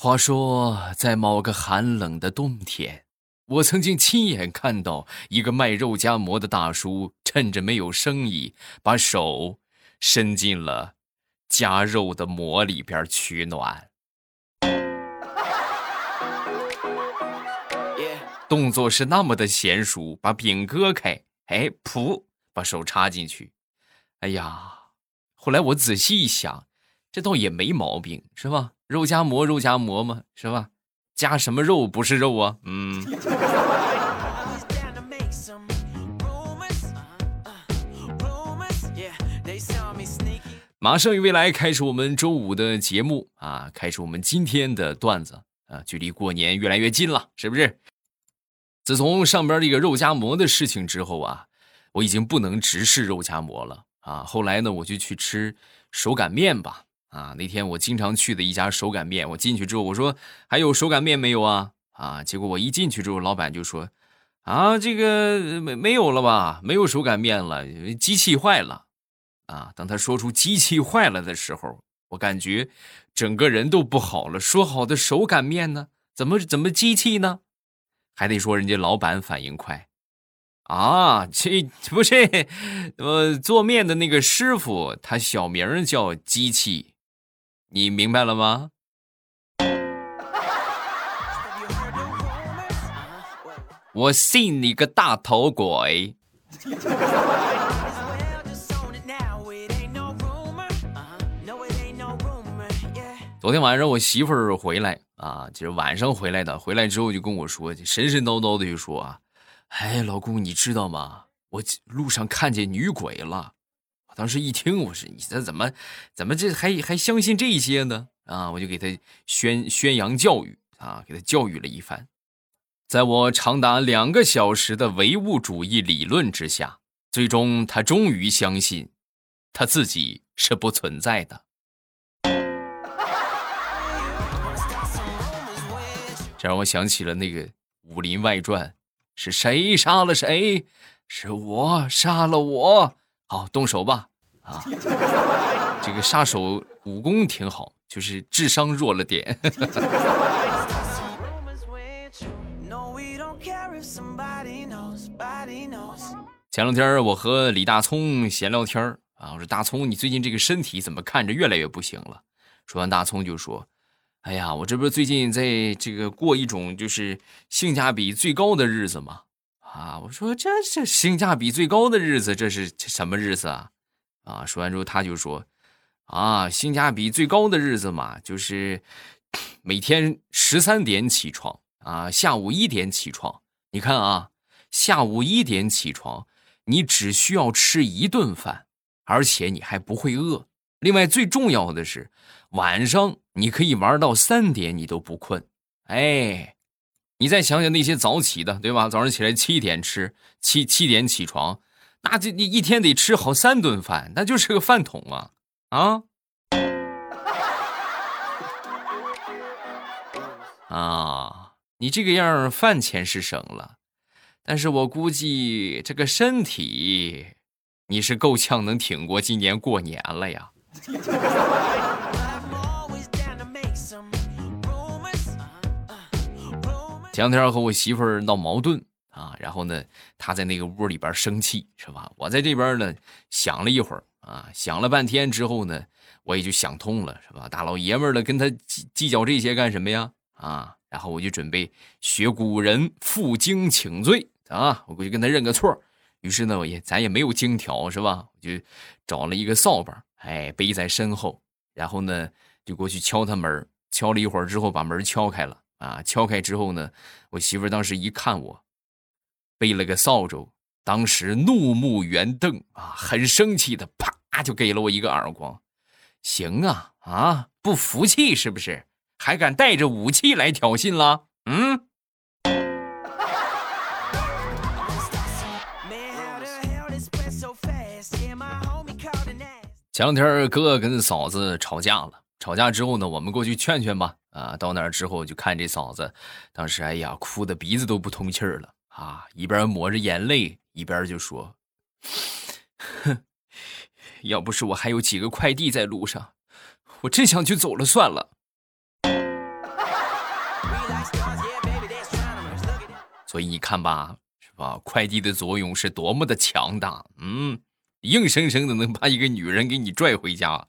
话说，在某个寒冷的冬天，我曾经亲眼看到一个卖肉夹馍的大叔，趁着没有生意，把手伸进了夹肉的馍里边取暖，动作是那么的娴熟，把饼割开，哎，噗，把手插进去。哎呀，后来我仔细一想，这倒也没毛病，是吧？肉夹馍，肉夹馍嘛，是吧？加什么肉不是肉啊？嗯。马上与未来开始我们周五的节目啊，开始我们今天的段子啊，距离过年越来越近了，是不是？自从上边这个肉夹馍的事情之后啊，我已经不能直视肉夹馍了啊。后来呢，我就去吃手擀面吧。啊，那天我经常去的一家手擀面，我进去之后，我说还有手擀面没有啊？啊，结果我一进去之后，老板就说，啊，这个没没有了吧？没有手擀面了，机器坏了。啊，当他说出机器坏了的时候，我感觉整个人都不好了。说好的手擀面呢？怎么怎么机器呢？还得说人家老板反应快。啊，这不是，呃，做面的那个师傅，他小名叫机器。你明白了吗？我信你个大头鬼！昨天晚上我媳妇儿回来啊，就是晚上回来的。回来之后就跟我说，神神叨叨的就说啊：“哎，老公，你知道吗？我路上看见女鬼了。”当时一听，我说：“你这怎么，怎么这还还相信这些呢？”啊，我就给他宣宣扬教育啊，给他教育了一番。在我长达两个小时的唯物主义理论之下，最终他终于相信，他自己是不存在的。这让我想起了那个《武林外传》，是谁杀了谁？是我杀了我。好，动手吧！啊，这个杀手武功挺好，就是智商弱了点。前两天我和李大聪闲聊天啊，我说大聪，你最近这个身体怎么看着越来越不行了？说完，大聪就说：“哎呀，我这不是最近在这个过一种就是性价比最高的日子吗？”啊！我说这这性价比最高的日子，这是什么日子啊？啊！说完之后，他就说：“啊，性价比最高的日子嘛，就是 每天十三点起床啊，下午一点起床。你看啊，下午一点起床，你只需要吃一顿饭，而且你还不会饿。另外，最重要的是，晚上你可以玩到三点，你都不困。哎。”你再想想那些早起的，对吧？早上起来七点吃，七七点起床，那这你一天得吃好三顿饭，那就是个饭桶啊！啊啊！你这个样饭钱是省了，但是我估计这个身体，你是够呛能挺过今年过年了呀。前两天和我媳妇儿闹矛盾啊，然后呢，他在那个屋里边生气，是吧？我在这边呢想了一会儿啊，想了半天之后呢，我也就想通了，是吧？大老爷们儿的跟他计计较这些干什么呀？啊，然后我就准备学古人负荆请罪啊，我过去跟他认个错。于是呢，我也咱也没有荆条，是吧？我就找了一个扫把，哎，背在身后，然后呢，就过去敲他门，敲了一会儿之后，把门敲开了。啊！敲开之后呢，我媳妇当时一看我，背了个扫帚，当时怒目圆瞪啊，很生气的，啪就给了我一个耳光。行啊啊，不服气是不是？还敢带着武器来挑衅了？嗯。前两天哥跟嫂子吵架了，吵架之后呢，我们过去劝劝吧。啊，到那儿之后就看这嫂子，当时哎呀，哭的鼻子都不通气儿了啊，一边抹着眼泪，一边就说：“哼，要不是我还有几个快递在路上，我真想去走了算了。”所以你看吧，是吧？快递的作用是多么的强大，嗯，硬生生的能把一个女人给你拽回家。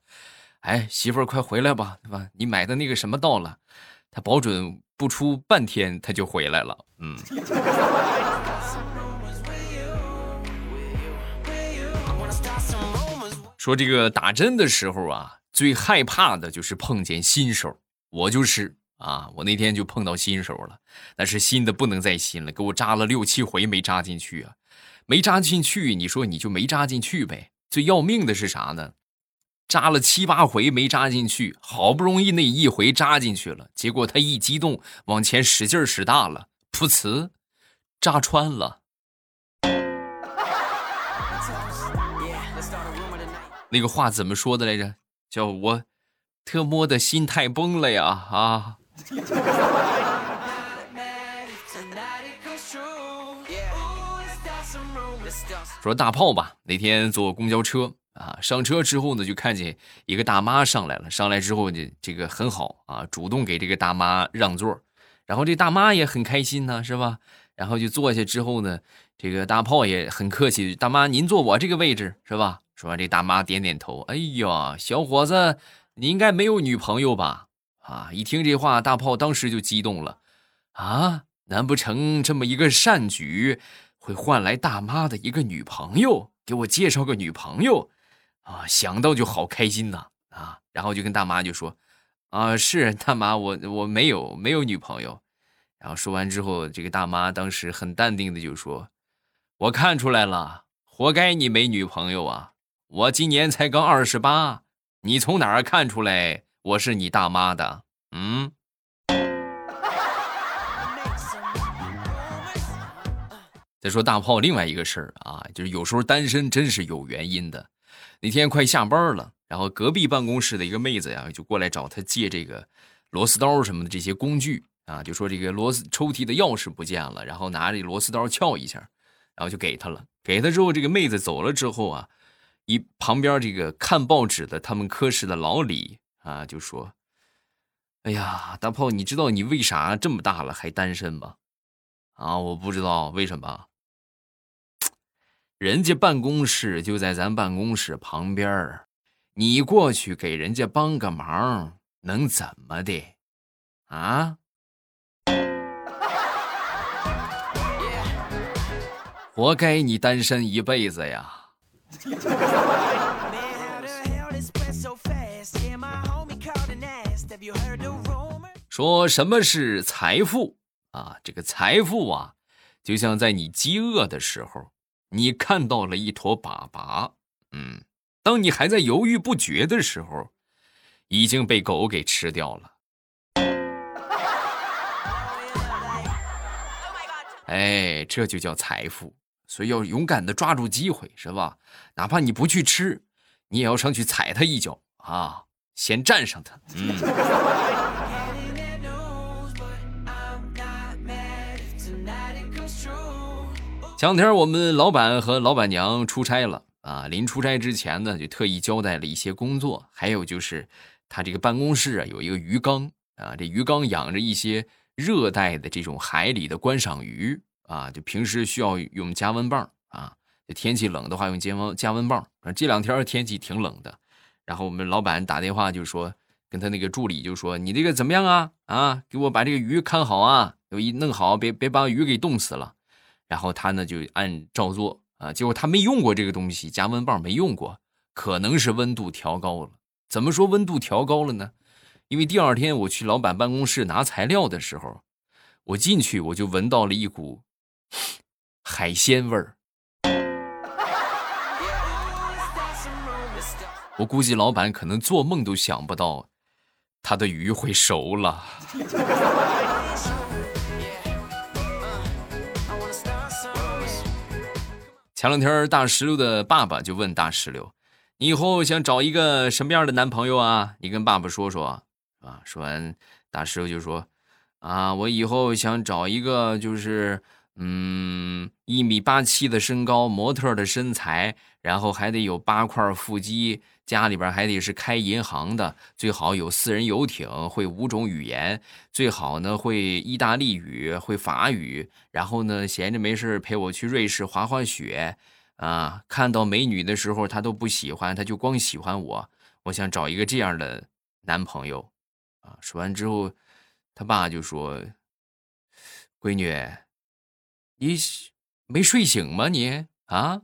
哎，媳妇儿，快回来吧，对吧？你买的那个什么到了？他保准不出半天他就回来了。嗯。说这个打针的时候啊，最害怕的就是碰见新手，我就是啊，我那天就碰到新手了，那是新的不能再新了，给我扎了六七回没扎进去啊，没扎进去，你说你就没扎进去呗。最要命的是啥呢？扎了七八回没扎进去，好不容易那一回扎进去了，结果他一激动往前使劲使大了，噗呲，扎穿了。那个话怎么说的来着？叫我特么的心态崩了呀！啊！说大炮吧，那天坐公交车啊，上车之后呢，就看见一个大妈上来了。上来之后呢，这个很好啊，主动给这个大妈让座，然后这大妈也很开心呢，是吧？然后就坐下之后呢，这个大炮也很客气，大妈您坐我这个位置是吧？说完，这大妈点点头。哎呀，小伙子，你应该没有女朋友吧？啊！一听这话，大炮当时就激动了。啊，难不成这么一个善举？会换来大妈的一个女朋友，给我介绍个女朋友，啊，想到就好开心呐，啊，然后就跟大妈就说，啊，是大妈，我我没有没有女朋友，然后说完之后，这个大妈当时很淡定的就说，我看出来了，活该你没女朋友啊，我今年才刚二十八，你从哪儿看出来我是你大妈的？嗯。再说大炮另外一个事儿啊，就是有时候单身真是有原因的。那天快下班了，然后隔壁办公室的一个妹子呀，就过来找他借这个螺丝刀什么的这些工具啊，就说这个螺丝抽屉的钥匙不见了，然后拿这螺丝刀撬一下，然后就给他了。给他之后，这个妹子走了之后啊，一旁边这个看报纸的他们科室的老李啊，就说：“哎呀，大炮，你知道你为啥这么大了还单身吗？”啊，我不知道为什么。人家办公室就在咱办公室旁边儿，你过去给人家帮个忙，能怎么的？啊？活该你单身一辈子呀！说什么是财富啊？这个财富啊，就像在你饥饿的时候。你看到了一坨粑粑，嗯，当你还在犹豫不决的时候，已经被狗给吃掉了。哎，这就叫财富，所以要勇敢的抓住机会，是吧？哪怕你不去吃，你也要上去踩它一脚啊，先占上它。嗯。前两天我们老板和老板娘出差了啊，临出差之前呢，就特意交代了一些工作，还有就是他这个办公室啊有一个鱼缸啊，这鱼缸养着一些热带的这种海里的观赏鱼啊，就平时需要用加温棒啊，天气冷的话用加温加温棒。这两天天气挺冷的，然后我们老板打电话就说，跟他那个助理就说，你这个怎么样啊？啊，给我把这个鱼看好啊，有一弄好，别别把鱼给冻死了。然后他呢就按照做啊，结果他没用过这个东西，加温棒没用过，可能是温度调高了。怎么说温度调高了呢？因为第二天我去老板办公室拿材料的时候，我进去我就闻到了一股 海鲜味儿。我估计老板可能做梦都想不到，他的鱼会熟了。前两天，大石榴的爸爸就问大石榴：“你以后想找一个什么样的男朋友啊？你跟爸爸说说，啊。”说完，大石榴就说：“啊，我以后想找一个，就是嗯，一米八七的身高，模特的身材，然后还得有八块腹肌，家里边还得是开银行的，最好有私人游艇，会五种语言，最好呢会意大利语，会法语。然后呢，闲着没事陪我去瑞士滑滑雪，啊，看到美女的时候他都不喜欢，他就光喜欢我。我想找一个这样的男朋友，啊。说完之后，他爸就说：“闺女，你没睡醒吗？你啊？”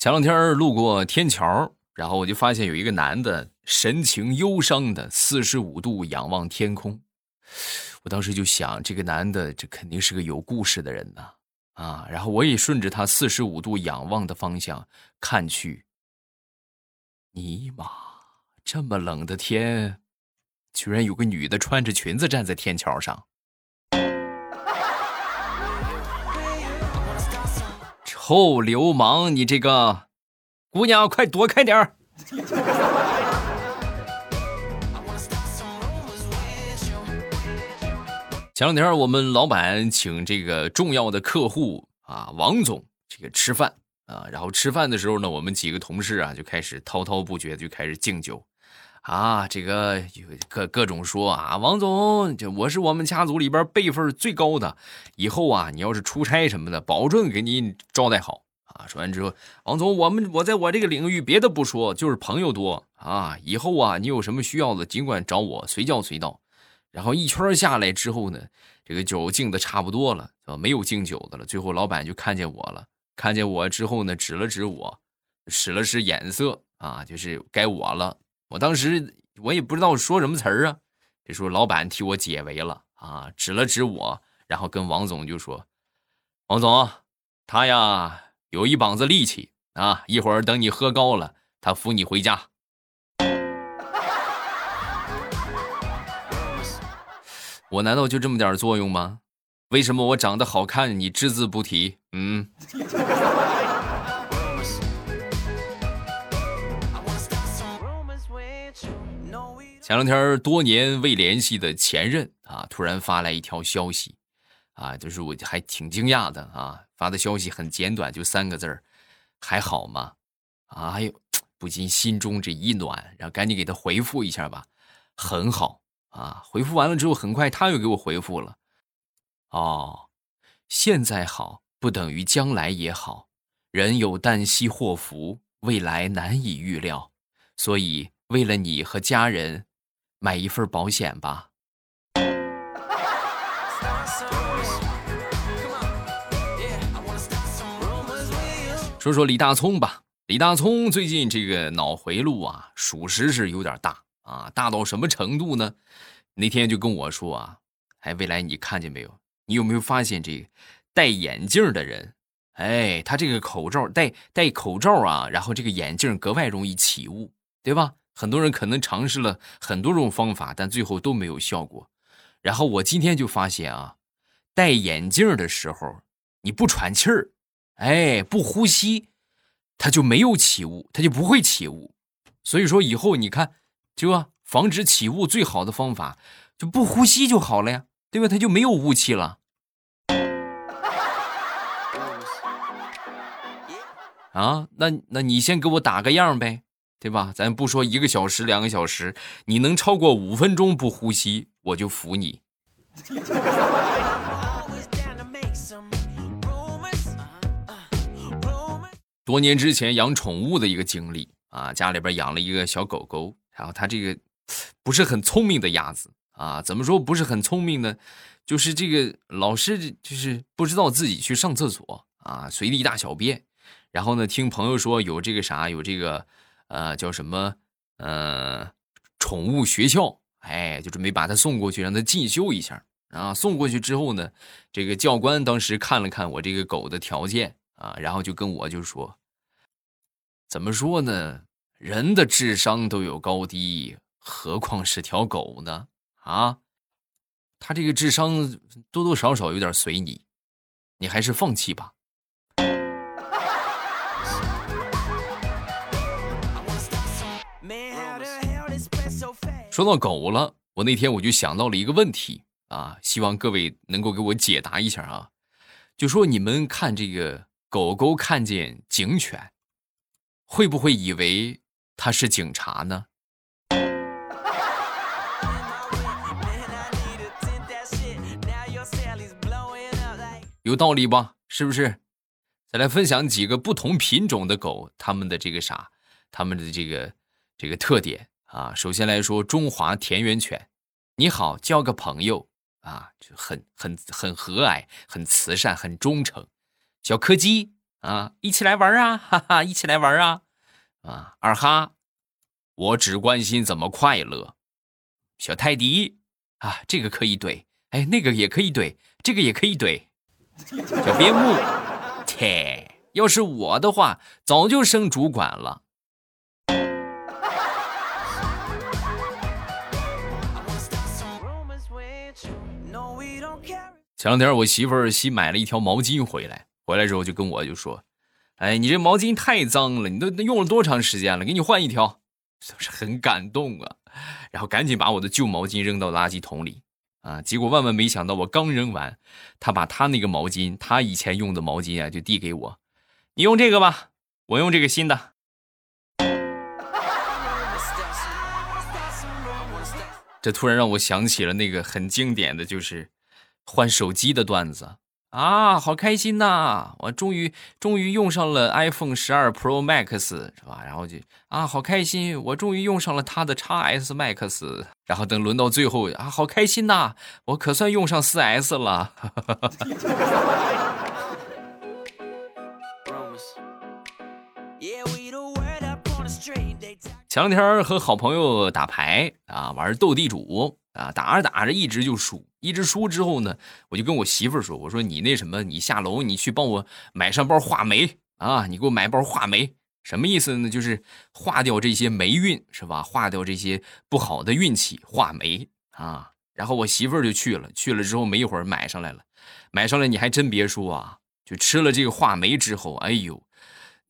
前两天路过天桥，然后我就发现有一个男的神情忧伤的四十五度仰望天空。我当时就想，这个男的这肯定是个有故事的人呐啊！然后我也顺着他四十五度仰望的方向看去，尼玛，这么冷的天，居然有个女的穿着裙子站在天桥上。臭流氓！你这个姑娘，快躲开点儿！前两天我们老板请这个重要的客户啊，王总这个吃饭啊，然后吃饭的时候呢，我们几个同事啊就开始滔滔不绝，就开始敬酒。啊，这个各各种说啊，王总，这我是我们家族里边辈分最高的，以后啊，你要是出差什么的，保证给你招待好啊。说完之后，王总，我们我在我这个领域别的不说，就是朋友多啊。以后啊，你有什么需要的，尽管找我，随叫随到。然后一圈下来之后呢，这个酒敬的差不多了，啊，没有敬酒的了。最后老板就看见我了，看见我之后呢，指了指我，使了使眼色啊，就是该我了。我当时我也不知道说什么词儿啊，这时候老板替我解围了啊，指了指我，然后跟王总就说：“王总，他呀有一膀子力气啊，一会儿等你喝高了，他扶你回家。”我难道就这么点作用吗？为什么我长得好看你只字不提？嗯。前两天多年未联系的前任啊，突然发来一条消息，啊，就是我还挺惊讶的啊，发的消息很简短，就三个字儿，还好吗？哎呦，不禁心中这一暖，然后赶紧给他回复一下吧，很好啊。回复完了之后，很快他又给我回复了，哦，现在好不等于将来也好，人有旦夕祸福，未来难以预料，所以为了你和家人。买一份保险吧。说说李大聪吧，李大聪最近这个脑回路啊，属实是有点大啊，大到什么程度呢？那天就跟我说啊，哎，未来你看见没有？你有没有发现这个戴眼镜的人？哎，他这个口罩戴戴口罩啊，然后这个眼镜格外容易起雾，对吧？很多人可能尝试了很多种方法，但最后都没有效果。然后我今天就发现啊，戴眼镜的时候你不喘气儿，哎，不呼吸，它就没有起雾，它就不会起雾。所以说以后你看，就防止起雾最好的方法就不呼吸就好了呀，对吧？它就没有雾气了。啊，那那你先给我打个样呗。对吧？咱不说一个小时、两个小时，你能超过五分钟不呼吸，我就服你。多年之前养宠物的一个经历啊，家里边养了一个小狗狗，然后它这个不是很聪明的鸭子啊，怎么说不是很聪明呢？就是这个老是就是不知道自己去上厕所啊，随地大小便，然后呢，听朋友说有这个啥，有这个。呃，叫什么？呃，宠物学校，哎，就准备把他送过去，让他进修一下。啊，送过去之后呢，这个教官当时看了看我这个狗的条件啊，然后就跟我就说：“怎么说呢？人的智商都有高低，何况是条狗呢？啊，他这个智商多多少少有点随你，你还是放弃吧。”说到狗了，我那天我就想到了一个问题啊，希望各位能够给我解答一下啊。就说你们看这个狗狗看见警犬，会不会以为它是警察呢？有道理吧？是不是？再来分享几个不同品种的狗，它们的这个啥，它们的这个这个特点啊。首先来说，中华田园犬，你好，交个朋友啊，就很很很和蔼，很慈善，很忠诚。小柯基啊，一起来玩啊，哈哈，一起来玩啊，啊，二哈，我只关心怎么快乐。小泰迪啊，这个可以怼，哎，那个也可以怼，这个也可以怼。小边牧。切！要是我的话，早就升主管了。前两天我媳妇儿新买了一条毛巾回来，回来之后就跟我就说：“哎，你这毛巾太脏了，你都用了多长时间了？给你换一条。”是不是很感动啊？然后赶紧把我的旧毛巾扔到垃圾桶里。啊！结果万万没想到，我刚扔完，他把他那个毛巾，他以前用的毛巾啊，就递给我，你用这个吧，我用这个新的。这突然让我想起了那个很经典的就是换手机的段子。啊，好开心呐！我终于终于用上了 iPhone 十二 Pro Max，是吧？然后就啊，好开心！我终于用上了它的 x S Max。然后等轮到最后啊，好开心呐！我可算用上四 S 了。前两天和好朋友打牌啊，玩斗地主。啊，打着打着一直就输，一直输之后呢，我就跟我媳妇儿说：“我说你那什么，你下楼你去帮我买上包话梅啊，你给我买包话梅，什么意思呢？就是化掉这些霉运是吧？化掉这些不好的运气，话梅啊。然后我媳妇儿就去了，去了之后没一会儿买上来了，买上来你还真别说啊，就吃了这个话梅之后，哎呦。”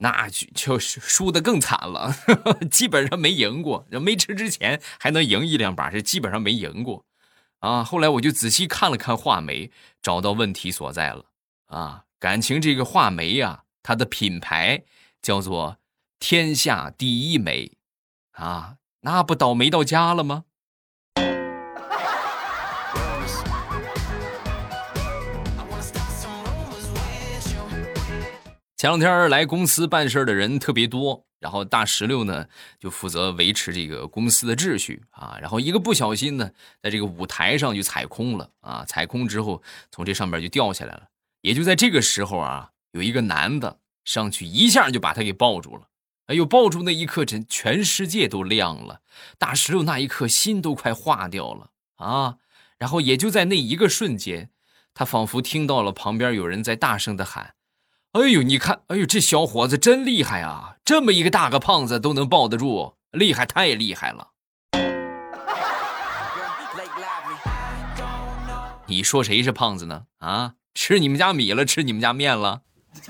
那就就输的更惨了，基本上没赢过。没吃之前还能赢一两把，这基本上没赢过，啊！后来我就仔细看了看画眉，找到问题所在了。啊，感情这个画眉呀，它的品牌叫做“天下第一美”，啊，那不倒霉到家了吗？前两天来公司办事的人特别多，然后大石榴呢就负责维持这个公司的秩序啊。然后一个不小心呢，在这个舞台上就踩空了啊！踩空之后，从这上面就掉下来了。也就在这个时候啊，有一个男的上去一下就把他给抱住了。哎呦，抱住那一刻，真全世界都亮了。大石榴那一刻心都快化掉了啊！然后也就在那一个瞬间，他仿佛听到了旁边有人在大声的喊。哎呦，你看，哎呦，这小伙子真厉害啊！这么一个大个胖子都能抱得住，厉害，太厉害了！你说谁是胖子呢？啊，吃你们家米了，吃你们家面了？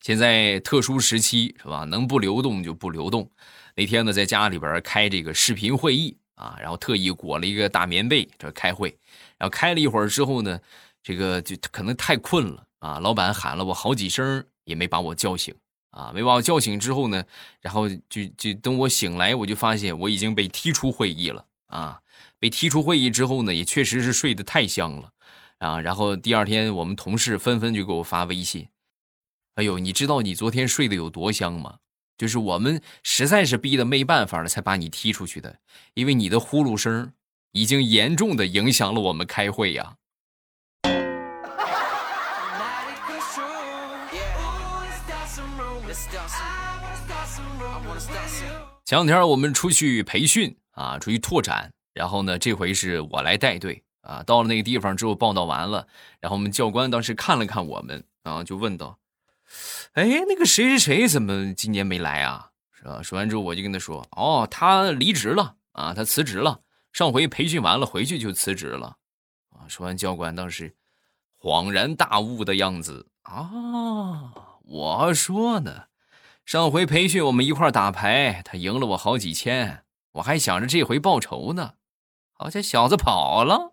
现在特殊时期是吧？能不流动就不流动。那天呢，在家里边开这个视频会议。啊，然后特意裹了一个大棉被，这开会，然后开了一会儿之后呢，这个就可能太困了啊。老板喊了我好几声，也没把我叫醒啊。没把我叫醒之后呢，然后就就等我醒来，我就发现我已经被踢出会议了啊。被踢出会议之后呢，也确实是睡得太香了啊。然后第二天，我们同事纷纷就给我发微信，哎呦，你知道你昨天睡得有多香吗？就是我们实在是逼得没办法了，才把你踢出去的。因为你的呼噜声已经严重的影响了我们开会呀。前两天我们出去培训啊，出去拓展，然后呢，这回是我来带队啊。到了那个地方之后，报道完了，然后我们教官当时看了看我们，然后就问道。哎，那个谁谁谁怎么今年没来啊？是吧？说完之后，我就跟他说：“哦，他离职了啊，他辞职了。上回培训完了回去就辞职了。啊说完教官当时恍然大悟的样子啊我说呢上回培训我们一块打牌他赢了我好几千我还想着这回报仇呢好像小子跑了。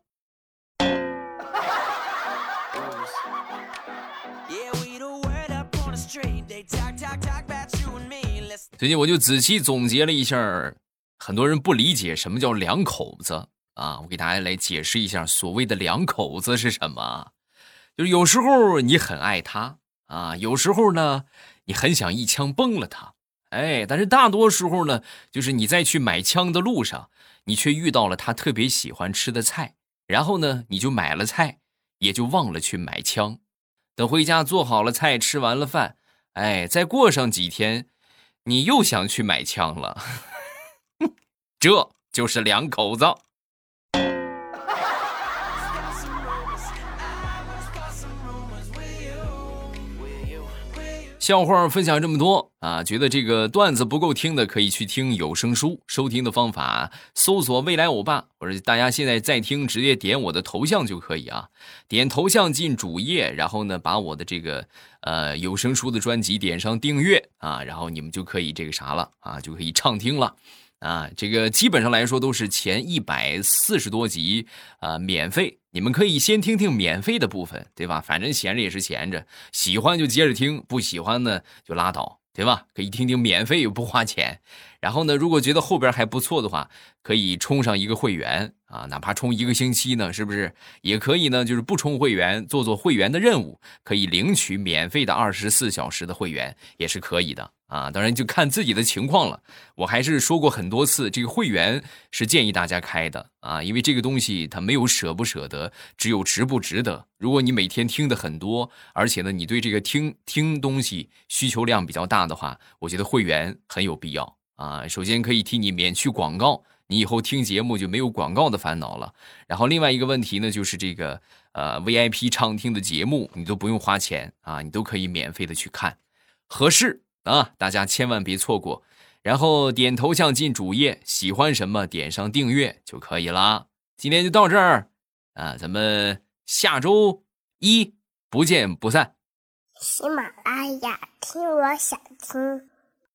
最近我就仔细总结了一下很多人不理解什么叫两口子啊，我给大家来解释一下，所谓的两口子是什么？就是有时候你很爱他啊，有时候呢你很想一枪崩了他，哎，但是大多时候呢，就是你在去买枪的路上，你却遇到了他特别喜欢吃的菜，然后呢你就买了菜，也就忘了去买枪。等回家做好了菜，吃完了饭，哎，再过上几天，你又想去买枪了，这就是两口子。笑话分享这么多啊，觉得这个段子不够听的，可以去听有声书。收听的方法，搜索“未来欧巴”，或者大家现在在听，直接点我的头像就可以啊。点头像进主页，然后呢，把我的这个呃有声书的专辑点上订阅啊，然后你们就可以这个啥了啊，就可以畅听了。啊，这个基本上来说都是前一百四十多集啊，免费，你们可以先听听免费的部分，对吧？反正闲着也是闲着，喜欢就接着听，不喜欢呢就拉倒，对吧？可以听听免费又不花钱。然后呢，如果觉得后边还不错的话，可以充上一个会员啊，哪怕充一个星期呢，是不是？也可以呢，就是不充会员，做做会员的任务，可以领取免费的二十四小时的会员，也是可以的。啊，当然就看自己的情况了。我还是说过很多次，这个会员是建议大家开的啊，因为这个东西它没有舍不舍得，只有值不值得。如果你每天听的很多，而且呢，你对这个听听东西需求量比较大的话，我觉得会员很有必要啊。首先可以替你免去广告，你以后听节目就没有广告的烦恼了。然后另外一个问题呢，就是这个呃 VIP 畅听的节目，你都不用花钱啊，你都可以免费的去看，合适。啊，大家千万别错过，然后点头像进主页，喜欢什么点上订阅就可以啦。今天就到这儿啊，咱们下周一不见不散。喜马拉雅听，我想听。